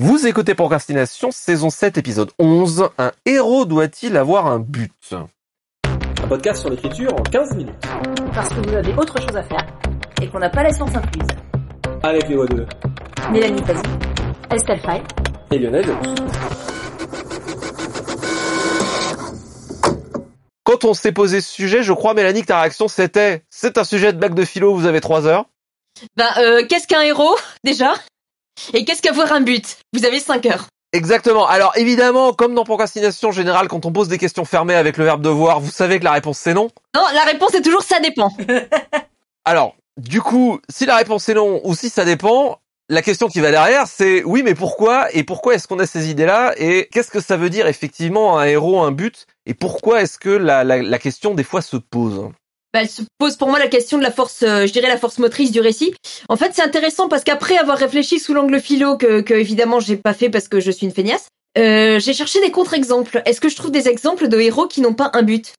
Vous écoutez Procrastination, saison 7, épisode 11. Un héros doit-il avoir un but? Un podcast sur l'écriture en 15 minutes. Parce que vous avez autre chose à faire et qu'on n'a pas la science incluse. Avec les voix de Mélanie Pazzi, Estelle Fay et Lionel. Quand on s'est posé ce sujet, je crois, Mélanie, que ta réaction c'était « C'est un sujet de bac de philo, vous avez 3 heures ». Ben, euh, qu'est-ce qu'un héros, déjà? Et qu'est-ce qu'avoir un but? Vous avez 5 heures. Exactement. Alors évidemment, comme dans procrastination générale, quand on pose des questions fermées avec le verbe devoir, vous savez que la réponse c'est non? Non, la réponse est toujours ça dépend. Alors, du coup, si la réponse est non ou si ça dépend, la question qui va derrière, c'est oui, mais pourquoi? Et pourquoi est-ce qu'on a ces idées-là? Et qu'est-ce que ça veut dire effectivement un héros, un but? Et pourquoi est-ce que la, la, la question des fois se pose? Bah, elle se pose pour moi la question de la force, euh, je dirais la force motrice du récit. En fait, c'est intéressant parce qu'après avoir réfléchi sous l'angle philo que, que évidemment j'ai pas fait parce que je suis une feignasse, euh, j'ai cherché des contre-exemples. Est-ce que je trouve des exemples de héros qui n'ont pas un but?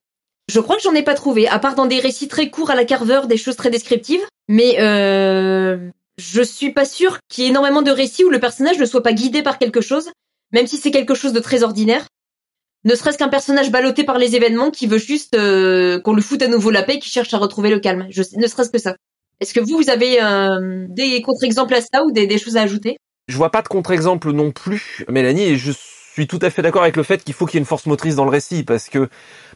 Je crois que j'en ai pas trouvé, à part dans des récits très courts à la Carver, des choses très descriptives. Mais euh, je suis pas sûre qu'il y ait énormément de récits où le personnage ne soit pas guidé par quelque chose, même si c'est quelque chose de très ordinaire ne serait-ce qu'un personnage ballotté par les événements qui veut juste euh, qu'on lui foute à nouveau la paix, qui cherche à retrouver le calme. Ne serait-ce que ça. Est-ce que vous, vous avez euh, des contre-exemples à ça ou des, des choses à ajouter? Je vois pas de contre-exemple non plus, Mélanie, et je suis tout à fait d'accord avec le fait qu'il faut qu'il y ait une force motrice dans le récit, parce que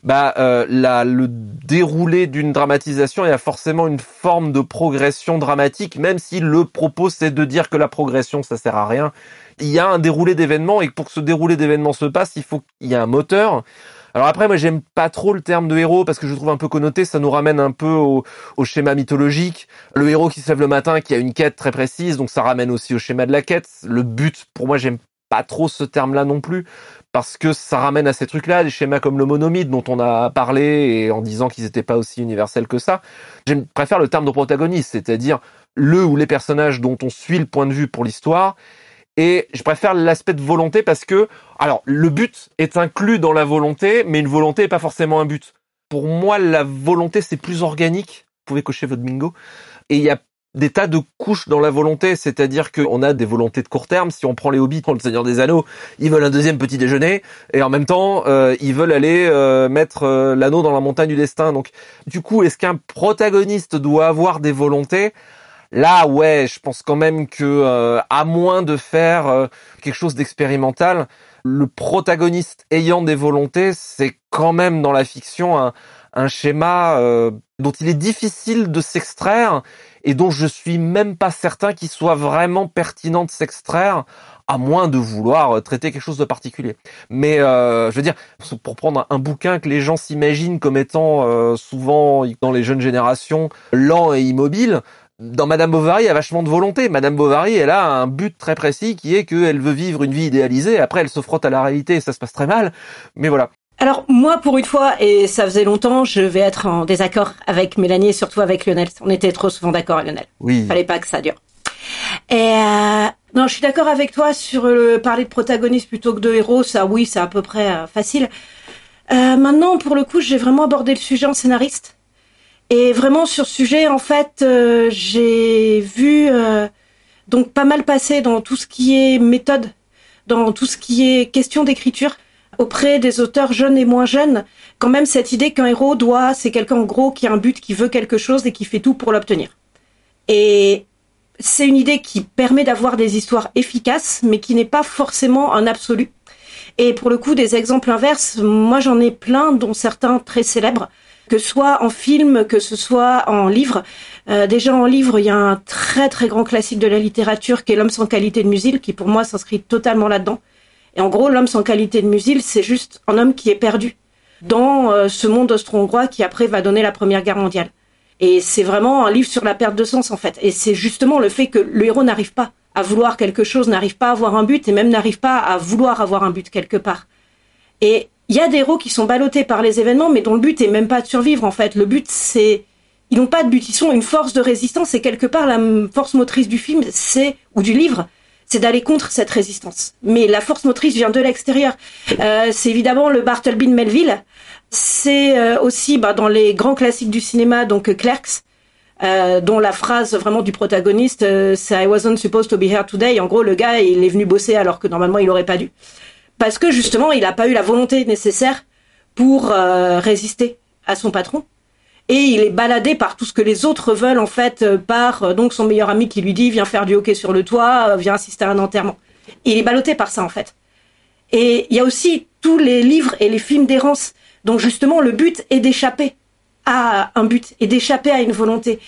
bah euh, le déroulé d'une dramatisation, il y a forcément une forme de progression dramatique, même si le propos c'est de dire que la progression ça sert à rien il y a un déroulé d'événements et pour que ce déroulé d'événements se passe, il faut qu'il y ait un moteur. Alors après, moi, j'aime pas trop le terme de héros parce que je trouve un peu connoté. Ça nous ramène un peu au, schéma mythologique. Le héros qui se lève le matin, qui a une quête très précise, donc ça ramène aussi au schéma de la quête. Le but, pour moi, j'aime pas trop ce terme-là non plus parce que ça ramène à ces trucs-là, des schémas comme le monomythe dont on a parlé et en disant qu'ils n'étaient pas aussi universels que ça. Je préfère le terme de protagoniste, c'est-à-dire le ou les personnages dont on suit le point de vue pour l'histoire et je préfère l'aspect de volonté parce que, alors, le but est inclus dans la volonté, mais une volonté n'est pas forcément un but. Pour moi, la volonté, c'est plus organique. Vous pouvez cocher votre bingo. Et il y a des tas de couches dans la volonté, c'est-à-dire qu'on a des volontés de court terme. Si on prend les hobbits, le Seigneur des Anneaux, ils veulent un deuxième petit déjeuner, et en même temps, euh, ils veulent aller euh, mettre euh, l'anneau dans la montagne du destin. Donc, du coup, est-ce qu'un protagoniste doit avoir des volontés? Là, ouais, je pense quand même que, euh, à moins de faire euh, quelque chose d'expérimental, le protagoniste ayant des volontés, c'est quand même dans la fiction un, un schéma dont il est difficile de s'extraire et dont je suis même pas certain qu'il soit vraiment pertinent de s'extraire à moins de vouloir traiter quelque chose de particulier. Mais je veux dire, pour prendre un bouquin que les gens s'imaginent comme étant souvent dans les jeunes générations lent et immobile, dans Madame Bovary, il y a vachement de volonté. Madame Bovary, elle a un but très précis qui est qu'elle veut vivre une vie idéalisée. Après, elle se frotte à la réalité et ça se passe très mal. Mais voilà. Alors moi, pour une fois, et ça faisait longtemps, je vais être en désaccord avec Mélanie et surtout avec Lionel. On était trop souvent d'accord, Lionel. Oui. Fallait pas que ça dure. Et euh, non, je suis d'accord avec toi sur le parler de protagoniste plutôt que de héros. Ça, oui, c'est à peu près euh, facile. Euh, maintenant, pour le coup, j'ai vraiment abordé le sujet en scénariste. Et vraiment sur ce sujet, en fait, euh, j'ai vu euh, donc pas mal passer dans tout ce qui est méthode, dans tout ce qui est question d'écriture auprès des auteurs jeunes et moins jeunes. Quand même cette idée qu'un héros doit, c'est quelqu'un en gros qui a un but, qui veut quelque chose et qui fait tout pour l'obtenir. Et c'est une idée qui permet d'avoir des histoires efficaces, mais qui n'est pas forcément un absolu. Et pour le coup, des exemples inverses, moi j'en ai plein, dont certains très célèbres que ce soit en film, que ce soit en livre. Euh, déjà en livre, il y a un très très grand classique de la littérature qui est L'homme sans qualité de musil, qui pour moi s'inscrit totalement là-dedans. Et en gros, l'homme sans qualité de musil, c'est juste un homme qui est perdu dans euh, ce monde austro-hongrois qui après va donner la Première Guerre mondiale. Et c'est vraiment un livre sur la perte de sens en fait. Et c'est justement le fait que le héros n'arrive pas à vouloir quelque chose, n'arrive pas à avoir un but et même n'arrive pas à vouloir avoir un but quelque part. Et il y a des héros qui sont ballottés par les événements, mais dont le but est même pas de survivre, en fait. Le but, c'est, ils n'ont pas de but, ils sont une force de résistance, et quelque part, la force motrice du film, c'est, ou du livre, c'est d'aller contre cette résistance. Mais la force motrice vient de l'extérieur. Euh, c'est évidemment le Bartleby de Melville. C'est euh, aussi, bah, dans les grands classiques du cinéma, donc Clerks, euh, dont la phrase vraiment du protagoniste, euh, c'est I wasn't supposed to be here today. En gros, le gars, il est venu bosser alors que normalement il aurait pas dû, parce que justement, il n'a pas eu la volonté nécessaire pour euh, résister à son patron. Et il est baladé par tout ce que les autres veulent en fait, euh, par euh, donc son meilleur ami qui lui dit viens faire du hockey sur le toit, euh, viens assister à un enterrement. Il est ballotté par ça en fait. Et il y a aussi tous les livres et les films d'errance dont justement le but est d'échapper à un but et d'échapper à une volonté.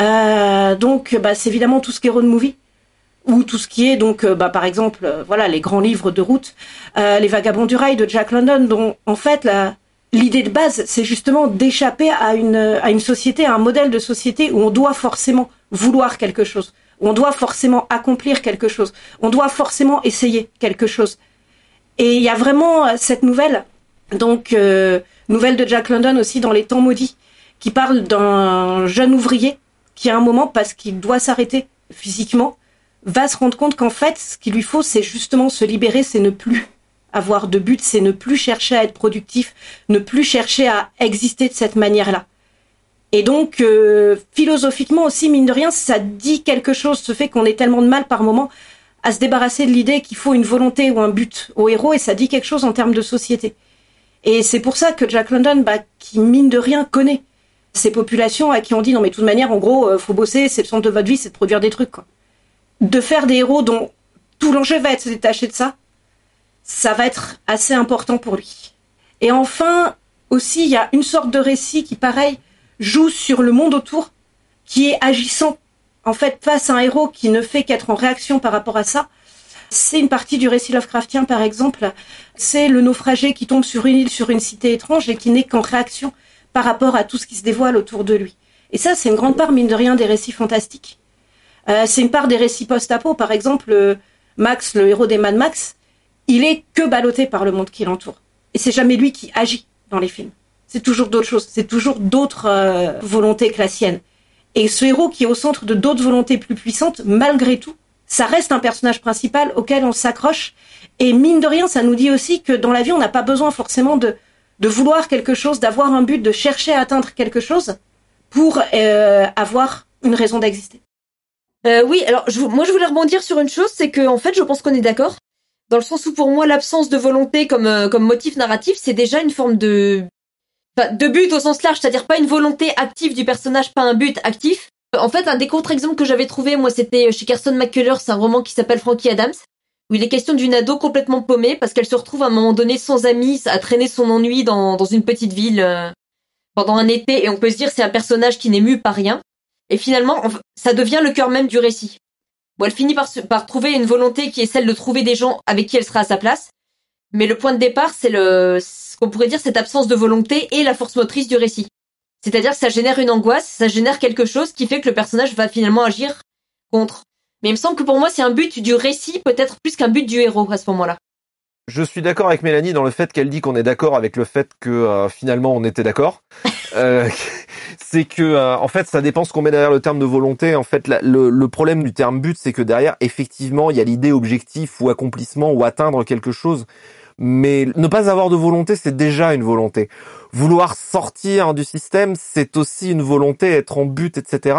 Euh, donc bah, c'est évidemment tout ce qui est road movie ou tout ce qui est donc bah, par exemple voilà les grands livres de route, euh, les vagabonds du rail de Jack London dont en fait la l'idée de base c'est justement d'échapper à une société à un modèle de société où on doit forcément vouloir quelque chose, où on doit forcément accomplir quelque chose, on doit forcément essayer quelque chose. Et il y a vraiment euh, cette nouvelle donc euh, nouvelle de Jack London aussi dans les temps maudits qui parle d'un jeune ouvrier qui à un moment parce qu'il doit s'arrêter physiquement va se rendre compte qu'en fait, ce qu'il lui faut, c'est justement se libérer, c'est ne plus avoir de but, c'est ne plus chercher à être productif, ne plus chercher à exister de cette manière-là. Et donc, euh, philosophiquement aussi, mine de rien, ça dit quelque chose, ce fait qu'on ait tellement de mal par moment à se débarrasser de l'idée qu'il faut une volonté ou un but au héros, et ça dit quelque chose en termes de société. Et c'est pour ça que Jack London, bah, qui mine de rien connaît ces populations à qui on dit non mais de toute manière, en gros, euh, faut bosser, c'est le centre de votre vie, c'est de produire des trucs, quoi de faire des héros dont tout l'enjeu va être se détacher de ça, ça va être assez important pour lui. Et enfin, aussi, il y a une sorte de récit qui, pareil, joue sur le monde autour, qui est agissant, en fait, face à un héros qui ne fait qu'être en réaction par rapport à ça. C'est une partie du récit Lovecraftien, par exemple. C'est le naufragé qui tombe sur une île, sur une cité étrange et qui n'est qu'en réaction par rapport à tout ce qui se dévoile autour de lui. Et ça, c'est une grande part, mine de rien, des récits fantastiques. Euh, c'est une part des récits post-apo. Par exemple, euh, Max, le héros des Mad Max, il est que ballotté par le monde qui l'entoure. Et c'est jamais lui qui agit dans les films. C'est toujours d'autres choses. C'est toujours d'autres euh, volontés que la sienne. Et ce héros qui est au centre de d'autres volontés plus puissantes, malgré tout, ça reste un personnage principal auquel on s'accroche. Et mine de rien, ça nous dit aussi que dans la vie, on n'a pas besoin forcément de, de vouloir quelque chose, d'avoir un but, de chercher à atteindre quelque chose pour euh, avoir une raison d'exister. Euh, oui, alors je, moi je voulais rebondir sur une chose, c'est que en fait je pense qu'on est d'accord, dans le sens où pour moi l'absence de volonté comme euh, comme motif narratif, c'est déjà une forme de de but au sens large, c'est-à-dire pas une volonté active du personnage, pas un but actif. En fait, un des contre-exemples que j'avais trouvé, moi, c'était chez Kirsten McCullers, c'est un roman qui s'appelle Frankie Adams, où il est question d'une ado complètement paumée parce qu'elle se retrouve à un moment donné sans amis, à traîner son ennui dans, dans une petite ville euh, pendant un été, et on peut se dire c'est un personnage qui n'est mu par rien. Et finalement, ça devient le cœur même du récit. Bon, elle finit par, trouver une volonté qui est celle de trouver des gens avec qui elle sera à sa place. Mais le point de départ, c'est ce qu'on pourrait dire cette absence de volonté et la force motrice du récit. C'est-à-dire que ça génère une angoisse, ça génère quelque chose qui fait que le personnage va finalement agir contre. Mais il me semble que pour moi, c'est un but du récit peut-être plus qu'un but du héros à ce moment-là. Je suis d'accord avec Mélanie dans le fait qu'elle dit qu'on est d'accord avec le fait que euh, finalement on était d'accord. Euh, c'est que euh, en fait ça dépend ce qu'on met derrière le terme de volonté. En fait, le, le, problème du terme but, c'est que derrière effectivement il y a l'idée objectif ou accomplissement ou atteindre quelque chose. Mais ne pas avoir de volonté, c'est déjà une volonté. Vouloir sortir du système, c'est aussi une volonté, être en but, etc.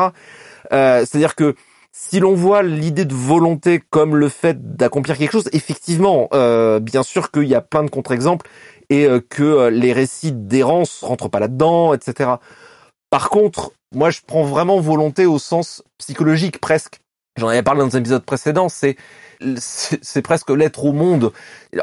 Euh, C'est-à-dire que si l'on voit l'idée de volonté comme le fait d'accomplir quelque chose, effectivement, euh, bien sûr qu'il y a plein de contre-exemples et euh, que euh, les récits d'errance rentrent pas là-dedans, etc. Par contre, moi je prends vraiment volonté au sens psychologique presque. J'en avais parlé dans un épisode précédent, c'est c'est presque l'être au monde.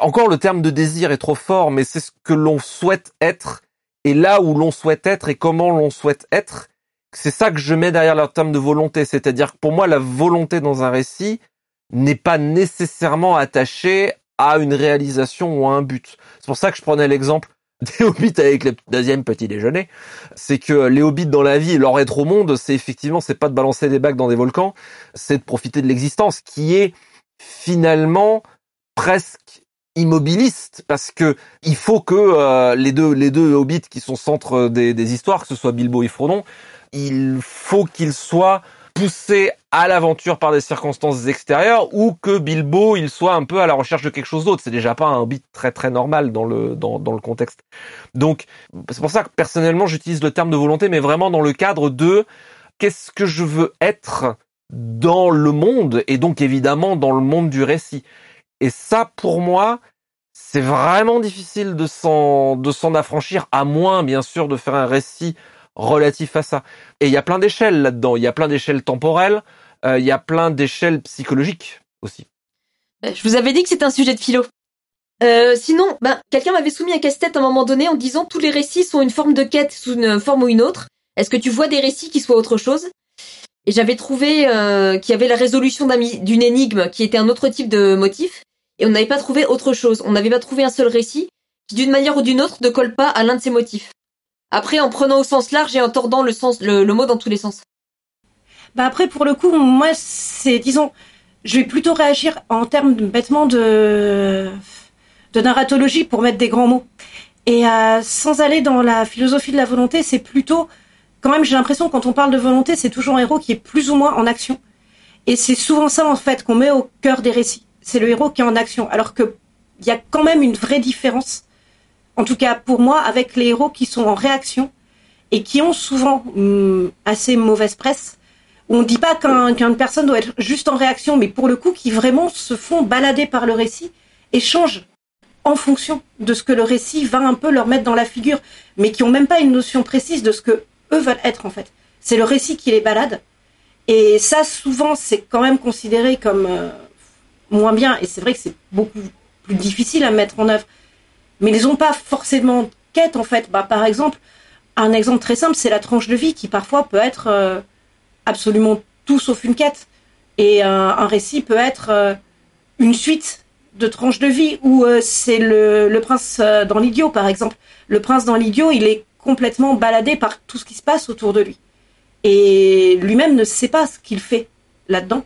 Encore le terme de désir est trop fort, mais c'est ce que l'on souhaite être et là où l'on souhaite être et comment l'on souhaite être c'est ça que je mets derrière le terme de volonté. C'est-à-dire que pour moi, la volonté dans un récit n'est pas nécessairement attachée à une réalisation ou à un but. C'est pour ça que je prenais l'exemple des hobbits avec le deuxième petit déjeuner. C'est que les hobbits dans la vie, leur être au monde, c'est effectivement, c'est pas de balancer des bacs dans des volcans, c'est de profiter de l'existence, qui est finalement presque immobiliste parce que il faut que euh, les deux les deux hobbits qui sont centre des, des histoires, que ce soit Bilbo et Frodon, il faut qu'il soit poussé à l'aventure par des circonstances extérieures ou que Bilbo il soit un peu à la recherche de quelque chose d'autre. C'est déjà pas un hobbit très très normal dans le dans, dans le contexte. Donc c'est pour ça que personnellement j'utilise le terme de volonté, mais vraiment dans le cadre de qu'est-ce que je veux être dans le monde et donc évidemment dans le monde du récit. Et ça, pour moi, c'est vraiment difficile de s'en de s'en affranchir, à moins bien sûr de faire un récit relatif à ça. Et il y a plein d'échelles là-dedans. Il y a plein d'échelles temporelles. Euh, il y a plein d'échelles psychologiques aussi. Euh, je vous avais dit que c'était un sujet de philo. Euh, sinon, ben, quelqu'un m'avait soumis un casse-tête à un moment donné en disant tous les récits sont une forme de quête sous une forme ou une autre. Est-ce que tu vois des récits qui soient autre chose? Et j'avais trouvé euh, qu'il y avait la résolution d'une énigme qui était un autre type de motif, et on n'avait pas trouvé autre chose. On n'avait pas trouvé un seul récit qui, d'une manière ou d'une autre, ne colle pas à l'un de ces motifs. Après, en prenant au sens large et en tordant le sens, le, mot dans tous les sens. Bah après, pour le coup, moi, c'est, disons, je vais plutôt réagir en termes bêtement de narratologie pour mettre des grands mots. Et euh, sans aller dans la philosophie de la volonté, c'est plutôt, quand même, j'ai l'impression quand on parle de volonté, c'est toujours un héros qui est plus ou moins en action. Et c'est souvent ça en fait qu'on met au cœur des récits. C'est le héros qui est en action, alors que il y a quand même une vraie différence, en tout cas pour moi, avec les héros qui sont en réaction et qui ont souvent hum, assez mauvaise presse. On ne dit pas qu'une personne doit être juste en réaction, mais pour le coup, qui vraiment se font balader par le récit et changent en fonction de ce que le récit va un peu leur mettre dans la figure, mais qui ont même pas une notion précise de ce que eux veulent être en fait. C'est le récit qui les balade. Et ça, souvent, c'est quand même considéré comme euh, moins bien. Et c'est vrai que c'est beaucoup plus difficile à mettre en œuvre. Mais ils n'ont pas forcément quête en fait. Bah, par exemple, un exemple très simple, c'est la tranche de vie qui parfois peut être euh, absolument tout sauf une quête. Et un récit peut être euh, une suite de tranches de vie où euh, c'est le, prince euh, dans l'idiot, par exemple. Le prince dans l'idiot, il est complètement baladé par tout ce qui se passe autour de lui. Et lui-même ne sait pas ce qu'il fait là-dedans.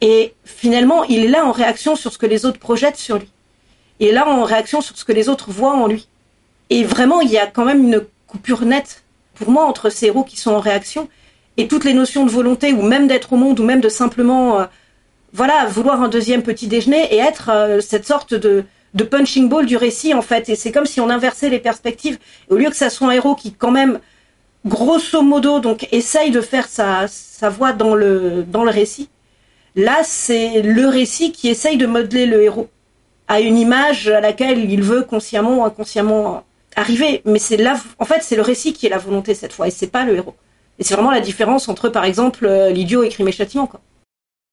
Et finalement, il est là en réaction sur ce que les autres projettent sur lui. Est là en réaction sur ce que les autres voient en lui. Et vraiment, il y a quand même une coupure nette, pour moi, entre ces héros qui sont en réaction et toutes les notions de volonté, ou même d'être au monde, ou même de simplement euh, voilà, vouloir un deuxième petit déjeuner et être euh, cette sorte de, de punching ball du récit en fait. Et c'est comme si on inversait les perspectives. au lieu que ça soit un héros qui quand même, grosso modo, donc essaye de faire sa, sa voix dans le, dans le récit, là c'est le récit qui essaye de modeler le héros à une image à laquelle il veut consciemment ou inconsciemment arriver. Mais c'est là, en fait, c'est le récit qui est la volonté cette fois et c'est pas le héros. Et c'est vraiment la différence entre, par exemple, euh, l'idiot et crime et châtiment, quoi.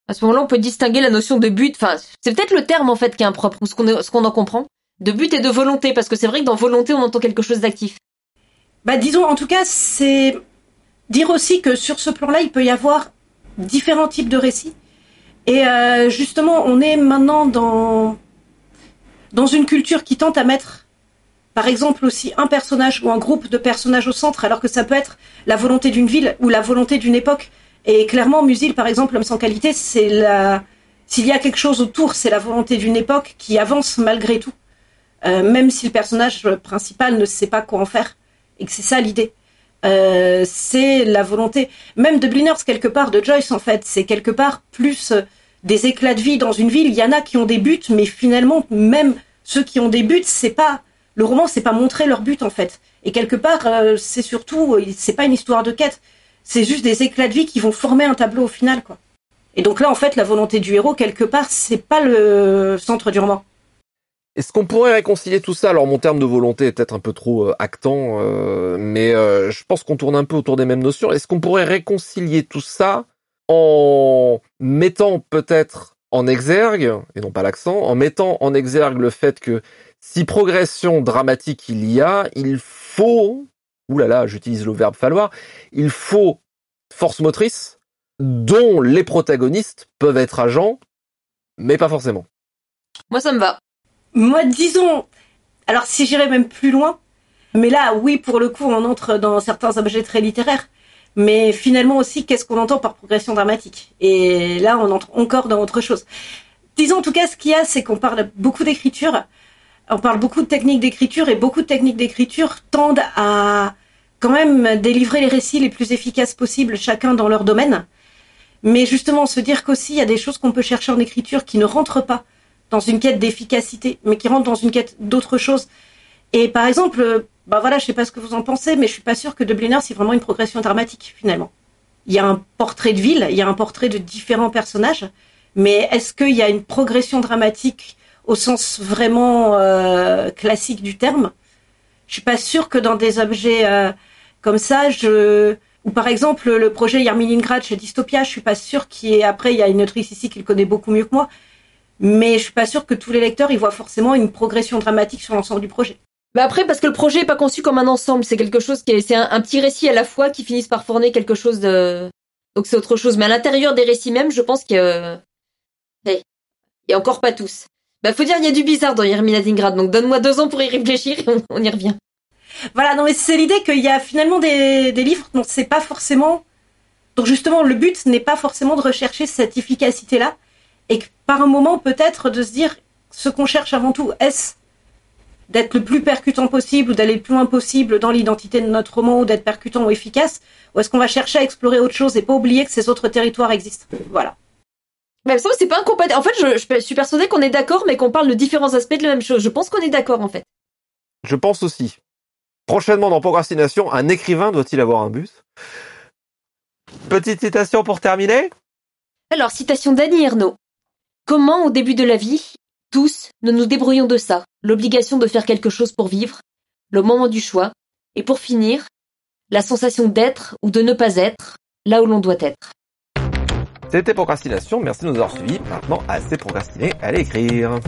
À ce moment-là, on peut distinguer la notion de but. Enfin, c'est peut-être le terme en fait qui est impropre ou ce qu'on qu'on en comprend. De but et de volonté, parce que c'est vrai que dans volonté, on entend quelque chose d'actif. Bah, disons, en tout cas, c'est dire aussi que sur ce plan-là, il peut y avoir différents types de récits. Et euh, justement, on est maintenant dans dans une culture qui tente à mettre, par exemple, aussi un personnage ou un groupe de personnages au centre, alors que ça peut être la volonté d'une ville ou la volonté d'une époque. Et clairement, Musil, par exemple, l'homme sans qualité, c'est la, s'il y a quelque chose autour, c'est la volonté d'une époque qui avance malgré tout, euh, même si le personnage principal ne sait pas quoi en faire, et que c'est ça l'idée. Euh, c'est la volonté, même de Bliners quelque part, de Joyce en fait, c'est quelque part plus euh, des éclats de vie dans une ville. Il y en a qui ont des buts, mais finalement, même ceux qui ont des buts, c'est pas le roman, c'est pas montrer leur but en fait. Et quelque part, euh, c'est surtout, c'est pas une histoire de quête, c'est juste des éclats de vie qui vont former un tableau au final, quoi. Et donc là, en fait, la volonté du héros, quelque part, c'est pas le centre du roman. Est-ce qu'on pourrait réconcilier tout ça? Alors mon terme de volonté est peut-être un peu trop euh, actant, euh, mais euh, je pense qu'on tourne un peu autour des mêmes notions. Est-ce qu'on pourrait réconcilier tout ça en mettant peut-être en exergue, et non pas l'accent, en mettant en exergue le fait que si progression dramatique il y a, il faut là là, j'utilise le verbe falloir, il faut force motrice dont les protagonistes peuvent être agents, mais pas forcément. Moi, ça me va. Moi, disons, alors si j'irais même plus loin, mais là, oui, pour le coup, on entre dans certains objets très littéraires, mais finalement aussi, qu'est-ce qu'on entend par progression dramatique? Et là, on entre encore dans autre chose. Disons, en tout cas, ce qu'il y a, c'est qu'on parle beaucoup d'écriture, on parle beaucoup de techniques d'écriture, et beaucoup de techniques d'écriture tendent à quand même délivrer les récits les plus efficaces possibles, chacun dans leur domaine. Mais justement, se dire qu'aussi, il y a des choses qu'on peut chercher en écriture qui ne rentrent pas dans une quête d'efficacité, mais qui rentrent dans une quête d'autre chose. Et par exemple, bah voilà, je sais pas ce que vous en pensez, mais je suis pas sûre que Dubliners c'est vraiment une progression dramatique, finalement. il y a un portrait de ville, il y a un portrait de différents personnages, mais est-ce qu'il y a une progression dramatique au sens vraiment euh, classique du terme? Je suis pas sûre que dans des objets euh, comme ça, je ou par exemple le projet Yarmilingrad chez Dystopia, je suis pas sûre qu'il y après il y a une autrice ici qui le connaît beaucoup mieux que moi, mais je suis pas sûre que tous les lecteurs y voient forcément une progression dramatique sur l'ensemble du projet. Bah après, parce que le projet est pas conçu comme un ensemble, c'est quelque chose qui est, c'est un, petit récit à la fois qui finissent par fournir quelque chose de, donc c'est autre chose. Mais à l'intérieur des récits même, je pense qu'il y a, il y a encore pas tous. Bah faut dire, il y a du bizarre dans Yermina Dingrad, donc donne-moi deux ans pour y réfléchir et on, y revient. Voilà, non mais c'est l'idée qu'il y a finalement des, des livres dont c'est pas forcément, donc justement le but n'est pas forcément de rechercher cette efficacité-là, et que par un moment peut-être de se dire ce qu'on cherche avant tout, est-ce d'être le plus percutant possible ou d'aller le plus loin possible dans l'identité de notre roman ou d'être percutant ou efficace Ou est-ce qu'on va chercher à explorer autre chose et pas oublier que ces autres territoires existent? Voilà. Mais ça, c'est pas incompatible. En fait, je, je suis persuadée qu'on est d'accord, mais qu'on parle de différents aspects de la même chose. Je pense qu'on est d'accord, en fait. Je pense aussi. Prochainement dans Procrastination, un écrivain doit-il avoir un bus? Petite citation pour terminer Alors, citation d'Annie Ernaux. Comment, au début de la vie, tous, nous nous débrouillons de ça, l'obligation de faire quelque chose pour vivre, le moment du choix, et pour finir, la sensation d'être ou de ne pas être là où l'on doit être. C'était Procrastination, merci de nous avoir suivis. Maintenant, assez procrastiné, allez écrire.